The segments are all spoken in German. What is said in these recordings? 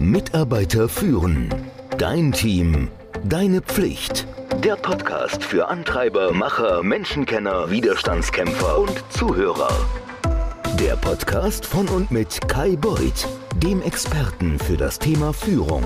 Mitarbeiter führen. Dein Team. Deine Pflicht. Der Podcast für Antreiber, Macher, Menschenkenner, Widerstandskämpfer und Zuhörer. Der Podcast von und mit Kai Beuth, dem Experten für das Thema Führung.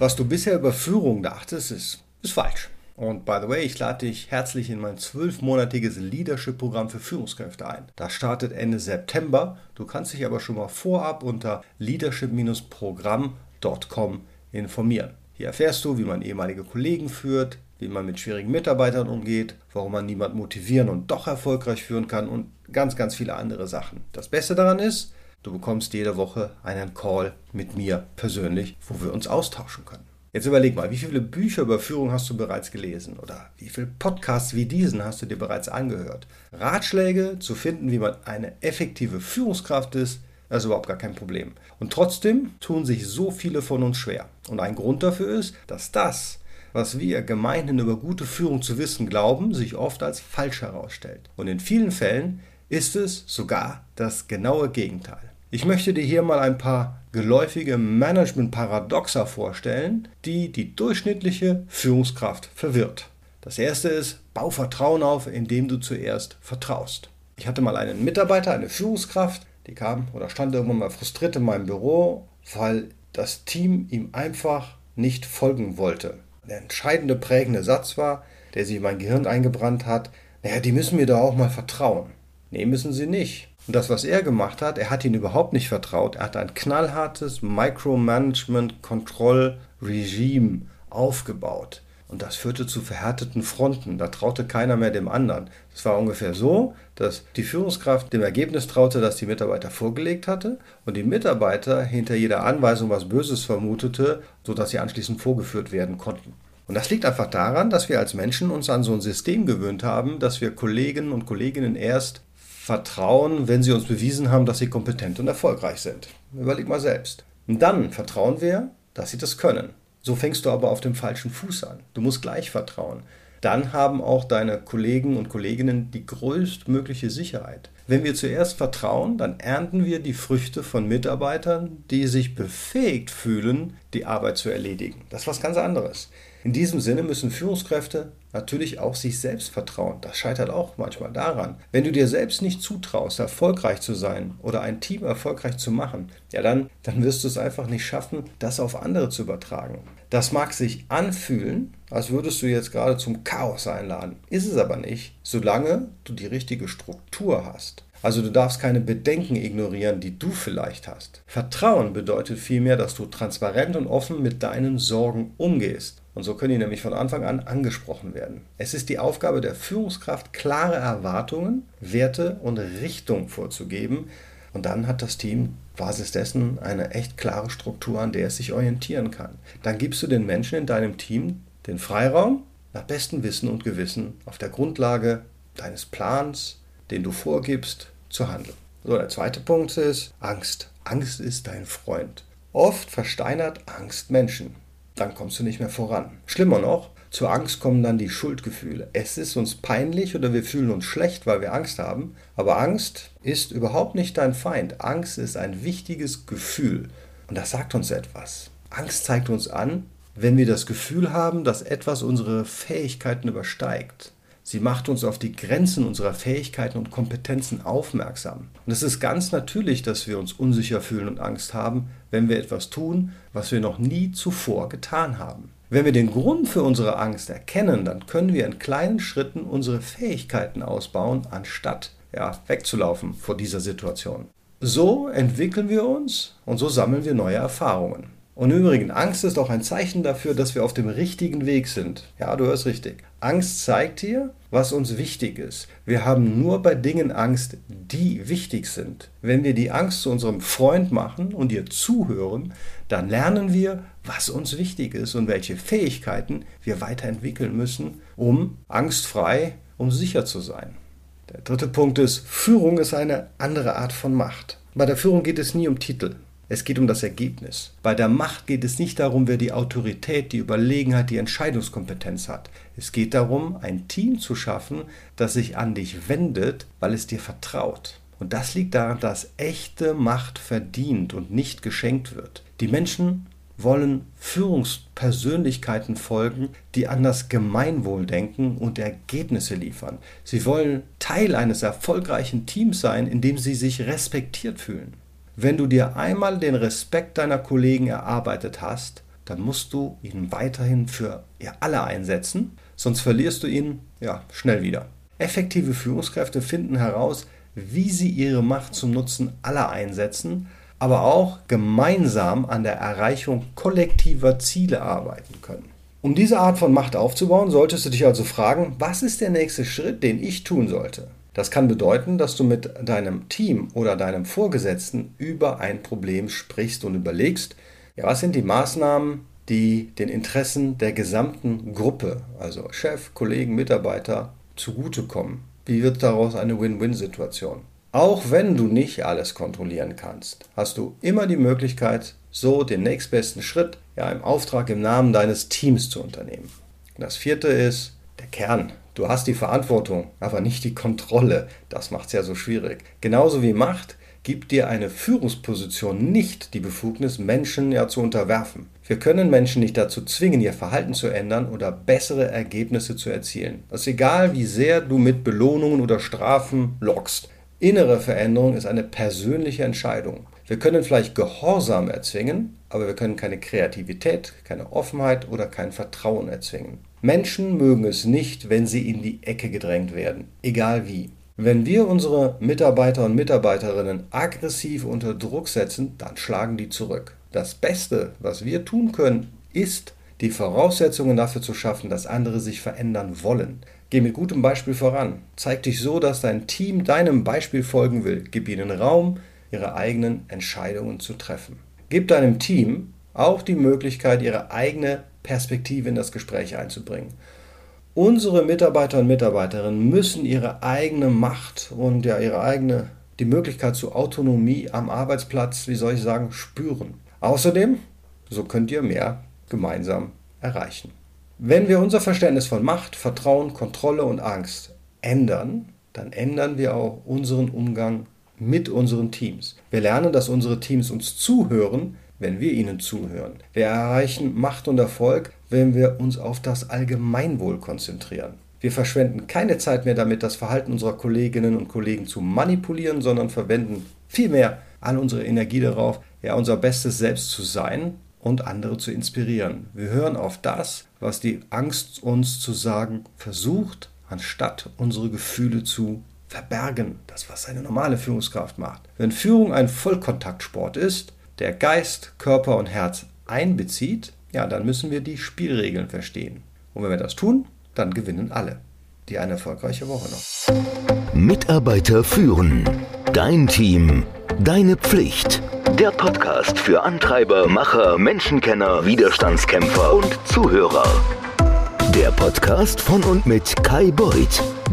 Was du bisher über Führung dachtest, ist, ist falsch. Und by the way, ich lade dich herzlich in mein zwölfmonatiges Leadership-Programm für Führungskräfte ein. Das startet Ende September. Du kannst dich aber schon mal vorab unter leadership-programm.com informieren. Hier erfährst du, wie man ehemalige Kollegen führt, wie man mit schwierigen Mitarbeitern umgeht, warum man niemanden motivieren und doch erfolgreich führen kann und ganz, ganz viele andere Sachen. Das Beste daran ist, du bekommst jede Woche einen Call mit mir persönlich, wo wir uns austauschen können. Jetzt überleg mal, wie viele Bücher über Führung hast du bereits gelesen oder wie viele Podcasts wie diesen hast du dir bereits angehört? Ratschläge zu finden, wie man eine effektive Führungskraft ist, das ist überhaupt gar kein Problem. Und trotzdem tun sich so viele von uns schwer. Und ein Grund dafür ist, dass das, was wir gemeinhin über gute Führung zu wissen glauben, sich oft als falsch herausstellt. Und in vielen Fällen ist es sogar das genaue Gegenteil. Ich möchte dir hier mal ein paar geläufige Management-Paradoxa vorstellen, die die durchschnittliche Führungskraft verwirrt. Das erste ist, bau Vertrauen auf, indem du zuerst vertraust. Ich hatte mal einen Mitarbeiter, eine Führungskraft, die kam oder stand irgendwann mal frustriert in meinem Büro, weil das Team ihm einfach nicht folgen wollte. Der entscheidende prägende Satz war, der sich in mein Gehirn eingebrannt hat, naja, die müssen mir da auch mal vertrauen. Nee, müssen sie nicht. Und das, was er gemacht hat, er hat ihnen überhaupt nicht vertraut. Er hat ein knallhartes Micromanagement-Kontrollregime aufgebaut. Und das führte zu verhärteten Fronten. Da traute keiner mehr dem anderen. Es war ungefähr so, dass die Führungskraft dem Ergebnis traute, das die Mitarbeiter vorgelegt hatte und die Mitarbeiter hinter jeder Anweisung was Böses vermutete, sodass sie anschließend vorgeführt werden konnten. Und das liegt einfach daran, dass wir als Menschen uns an so ein System gewöhnt haben, dass wir Kollegen und Kolleginnen erst vertrauen, wenn sie uns bewiesen haben, dass sie kompetent und erfolgreich sind. Überleg mal selbst. Und dann vertrauen wir, dass sie das können. So fängst du aber auf dem falschen Fuß an. Du musst gleich vertrauen. Dann haben auch deine Kollegen und Kolleginnen die größtmögliche Sicherheit. Wenn wir zuerst vertrauen, dann ernten wir die Früchte von Mitarbeitern, die sich befähigt fühlen, die Arbeit zu erledigen. Das ist was ganz anderes. In diesem Sinne müssen Führungskräfte natürlich auch sich selbst vertrauen. Das scheitert auch manchmal daran. Wenn du dir selbst nicht zutraust, erfolgreich zu sein oder ein Team erfolgreich zu machen, ja dann, dann wirst du es einfach nicht schaffen, das auf andere zu übertragen. Das mag sich anfühlen, als würdest du jetzt gerade zum Chaos einladen. Ist es aber nicht, solange du die richtige Struktur hast. Also du darfst keine Bedenken ignorieren, die du vielleicht hast. Vertrauen bedeutet vielmehr, dass du transparent und offen mit deinen Sorgen umgehst. Und so können die nämlich von Anfang an angesprochen werden. Es ist die Aufgabe der Führungskraft, klare Erwartungen, Werte und Richtung vorzugeben. Und dann hat das Team Basis dessen eine echt klare Struktur, an der es sich orientieren kann. Dann gibst du den Menschen in deinem Team den Freiraum, nach bestem Wissen und Gewissen, auf der Grundlage deines Plans, den du vorgibst, zu handeln. So, der zweite Punkt ist Angst. Angst ist dein Freund. Oft versteinert Angst Menschen. Dann kommst du nicht mehr voran. Schlimmer noch, zur Angst kommen dann die Schuldgefühle. Es ist uns peinlich oder wir fühlen uns schlecht, weil wir Angst haben. Aber Angst ist überhaupt nicht dein Feind. Angst ist ein wichtiges Gefühl. Und das sagt uns etwas. Angst zeigt uns an, wenn wir das Gefühl haben, dass etwas unsere Fähigkeiten übersteigt. Sie macht uns auf die Grenzen unserer Fähigkeiten und Kompetenzen aufmerksam. Und es ist ganz natürlich, dass wir uns unsicher fühlen und Angst haben, wenn wir etwas tun, was wir noch nie zuvor getan haben. Wenn wir den Grund für unsere Angst erkennen, dann können wir in kleinen Schritten unsere Fähigkeiten ausbauen, anstatt ja, wegzulaufen vor dieser Situation. So entwickeln wir uns und so sammeln wir neue Erfahrungen. Und im Übrigen, Angst ist auch ein Zeichen dafür, dass wir auf dem richtigen Weg sind. Ja, du hörst richtig. Angst zeigt dir, was uns wichtig ist. Wir haben nur bei Dingen Angst, die wichtig sind. Wenn wir die Angst zu unserem Freund machen und ihr zuhören, dann lernen wir, was uns wichtig ist und welche Fähigkeiten wir weiterentwickeln müssen, um angstfrei, um sicher zu sein. Der dritte Punkt ist, Führung ist eine andere Art von Macht. Bei der Führung geht es nie um Titel. Es geht um das Ergebnis. Bei der Macht geht es nicht darum, wer die Autorität, die Überlegenheit, die Entscheidungskompetenz hat. Es geht darum, ein Team zu schaffen, das sich an dich wendet, weil es dir vertraut. Und das liegt daran, dass echte Macht verdient und nicht geschenkt wird. Die Menschen wollen Führungspersönlichkeiten folgen, die an das Gemeinwohl denken und Ergebnisse liefern. Sie wollen Teil eines erfolgreichen Teams sein, in dem sie sich respektiert fühlen. Wenn du dir einmal den Respekt deiner Kollegen erarbeitet hast, dann musst du ihn weiterhin für ihr alle einsetzen, sonst verlierst du ihn ja schnell wieder. Effektive Führungskräfte finden heraus, wie sie ihre Macht zum Nutzen aller einsetzen, aber auch gemeinsam an der Erreichung kollektiver Ziele arbeiten können. Um diese Art von Macht aufzubauen, solltest du dich also fragen, was ist der nächste Schritt, den ich tun sollte? Das kann bedeuten, dass du mit deinem Team oder deinem Vorgesetzten über ein Problem sprichst und überlegst, ja, was sind die Maßnahmen, die den Interessen der gesamten Gruppe, also Chef, Kollegen, Mitarbeiter, zugutekommen? Wie wird daraus eine Win-Win-Situation? Auch wenn du nicht alles kontrollieren kannst, hast du immer die Möglichkeit, so den nächstbesten Schritt ja im Auftrag im Namen deines Teams zu unternehmen. Das vierte ist der Kern. Du hast die Verantwortung, aber nicht die Kontrolle. Das macht es ja so schwierig. Genauso wie Macht gibt dir eine Führungsposition nicht die Befugnis, Menschen ja zu unterwerfen. Wir können Menschen nicht dazu zwingen, ihr Verhalten zu ändern oder bessere Ergebnisse zu erzielen. Es ist egal, wie sehr du mit Belohnungen oder Strafen lockst. Innere Veränderung ist eine persönliche Entscheidung. Wir können vielleicht Gehorsam erzwingen, aber wir können keine Kreativität, keine Offenheit oder kein Vertrauen erzwingen. Menschen mögen es nicht, wenn sie in die Ecke gedrängt werden, egal wie. Wenn wir unsere Mitarbeiter und Mitarbeiterinnen aggressiv unter Druck setzen, dann schlagen die zurück. Das Beste, was wir tun können, ist, die Voraussetzungen dafür zu schaffen, dass andere sich verändern wollen. Geh mit gutem Beispiel voran. Zeig dich so, dass dein Team deinem Beispiel folgen will. Gib ihnen Raum, ihre eigenen Entscheidungen zu treffen. Gib deinem Team auch die Möglichkeit, ihre eigene Perspektive in das Gespräch einzubringen. Unsere Mitarbeiter und Mitarbeiterinnen müssen ihre eigene Macht und ja ihre eigene die Möglichkeit zur Autonomie am Arbeitsplatz, wie soll ich sagen, spüren. Außerdem, so könnt ihr mehr gemeinsam erreichen. Wenn wir unser Verständnis von Macht, Vertrauen, Kontrolle und Angst ändern, dann ändern wir auch unseren Umgang mit unseren Teams. Wir lernen, dass unsere Teams uns zuhören, wenn wir ihnen zuhören. Wir erreichen Macht und Erfolg, wenn wir uns auf das Allgemeinwohl konzentrieren. Wir verschwenden keine Zeit mehr damit, das Verhalten unserer Kolleginnen und Kollegen zu manipulieren, sondern verwenden vielmehr all unsere Energie darauf, ja unser bestes Selbst zu sein und andere zu inspirieren. Wir hören auf das, was die Angst uns zu sagen versucht, anstatt unsere Gefühle zu verbergen. Das, was eine normale Führungskraft macht. Wenn Führung ein Vollkontaktsport ist, der Geist, Körper und Herz einbezieht, ja, dann müssen wir die Spielregeln verstehen. Und wenn wir das tun, dann gewinnen alle. Die eine erfolgreiche Woche noch. Mitarbeiter führen. Dein Team. Deine Pflicht. Der Podcast für Antreiber, Macher, Menschenkenner, Widerstandskämpfer und Zuhörer. Der Podcast von und mit Kai Beuth,